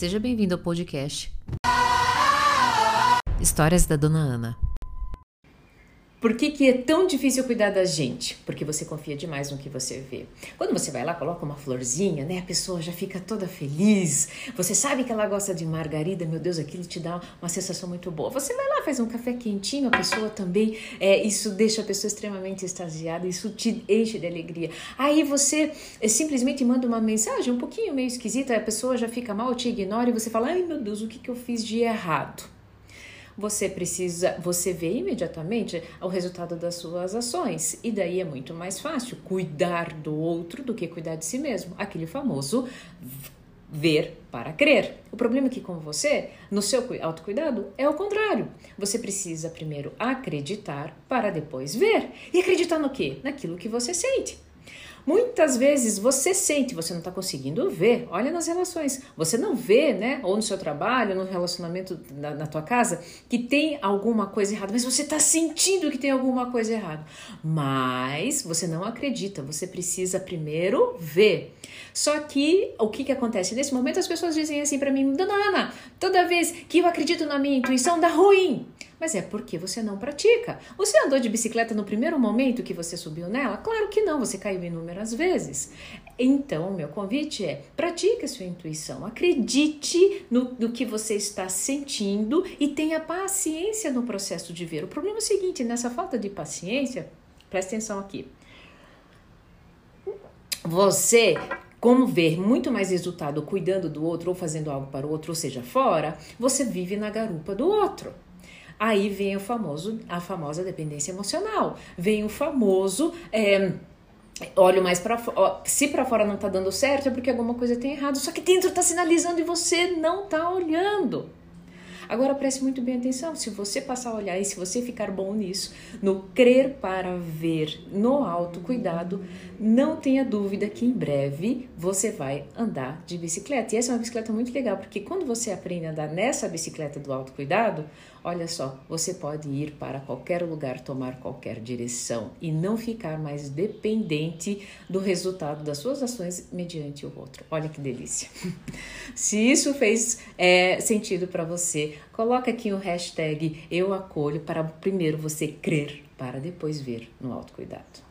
Seja bem-vindo ao podcast Histórias da Dona Ana. Por que, que é tão difícil cuidar da gente? Porque você confia demais no que você vê. Quando você vai lá, coloca uma florzinha, né? A pessoa já fica toda feliz. Você sabe que ela gosta de margarida, meu Deus, aquilo te dá uma sensação muito boa. Você vai lá, faz um café quentinho, a pessoa também, é, isso deixa a pessoa extremamente extasiada, isso te enche de alegria. Aí você é, simplesmente manda uma mensagem um pouquinho meio esquisita, a pessoa já fica mal, te ignora e você fala: ai meu Deus, o que, que eu fiz de errado? Você precisa, você vê imediatamente o resultado das suas ações. E daí é muito mais fácil cuidar do outro do que cuidar de si mesmo. Aquele famoso ver para crer. O problema é que com você, no seu autocuidado, é o contrário. Você precisa primeiro acreditar para depois ver. E acreditar no quê? Naquilo que você sente. Muitas vezes você sente, você não está conseguindo ver. Olha nas relações, você não vê, né? Ou no seu trabalho, no relacionamento na, na tua casa, que tem alguma coisa errada, mas você está sentindo que tem alguma coisa errada. Mas você não acredita, você precisa primeiro ver. Só que o que, que acontece? Nesse momento as pessoas dizem assim para mim, Dona Ana, toda vez que eu acredito na minha intuição dá ruim mas é porque você não pratica. Você andou de bicicleta no primeiro momento que você subiu nela? Claro que não, você caiu inúmeras vezes. Então, o meu convite é: pratique a sua intuição, acredite no, no que você está sentindo e tenha paciência no processo de ver. O problema é o seguinte: nessa falta de paciência, presta atenção aqui. Você como ver muito mais resultado cuidando do outro ou fazendo algo para o outro, ou seja, fora, você vive na garupa do outro. Aí vem o famoso, a famosa dependência emocional, vem o famoso é, olho mais para se para fora não tá dando certo é porque alguma coisa tem errado, só que dentro tá sinalizando e você não tá olhando. Agora preste muito bem atenção, se você passar a olhar e se você ficar bom nisso, no crer para ver, no autocuidado, não tenha dúvida que em breve você vai andar de bicicleta. E essa é uma bicicleta muito legal, porque quando você aprende a andar nessa bicicleta do autocuidado, olha só, você pode ir para qualquer lugar, tomar qualquer direção e não ficar mais dependente do resultado das suas ações mediante o outro. Olha que delícia! Se isso fez é, sentido para você, coloca aqui o hashtag eu acolho para primeiro você crer, para depois ver no autocuidado.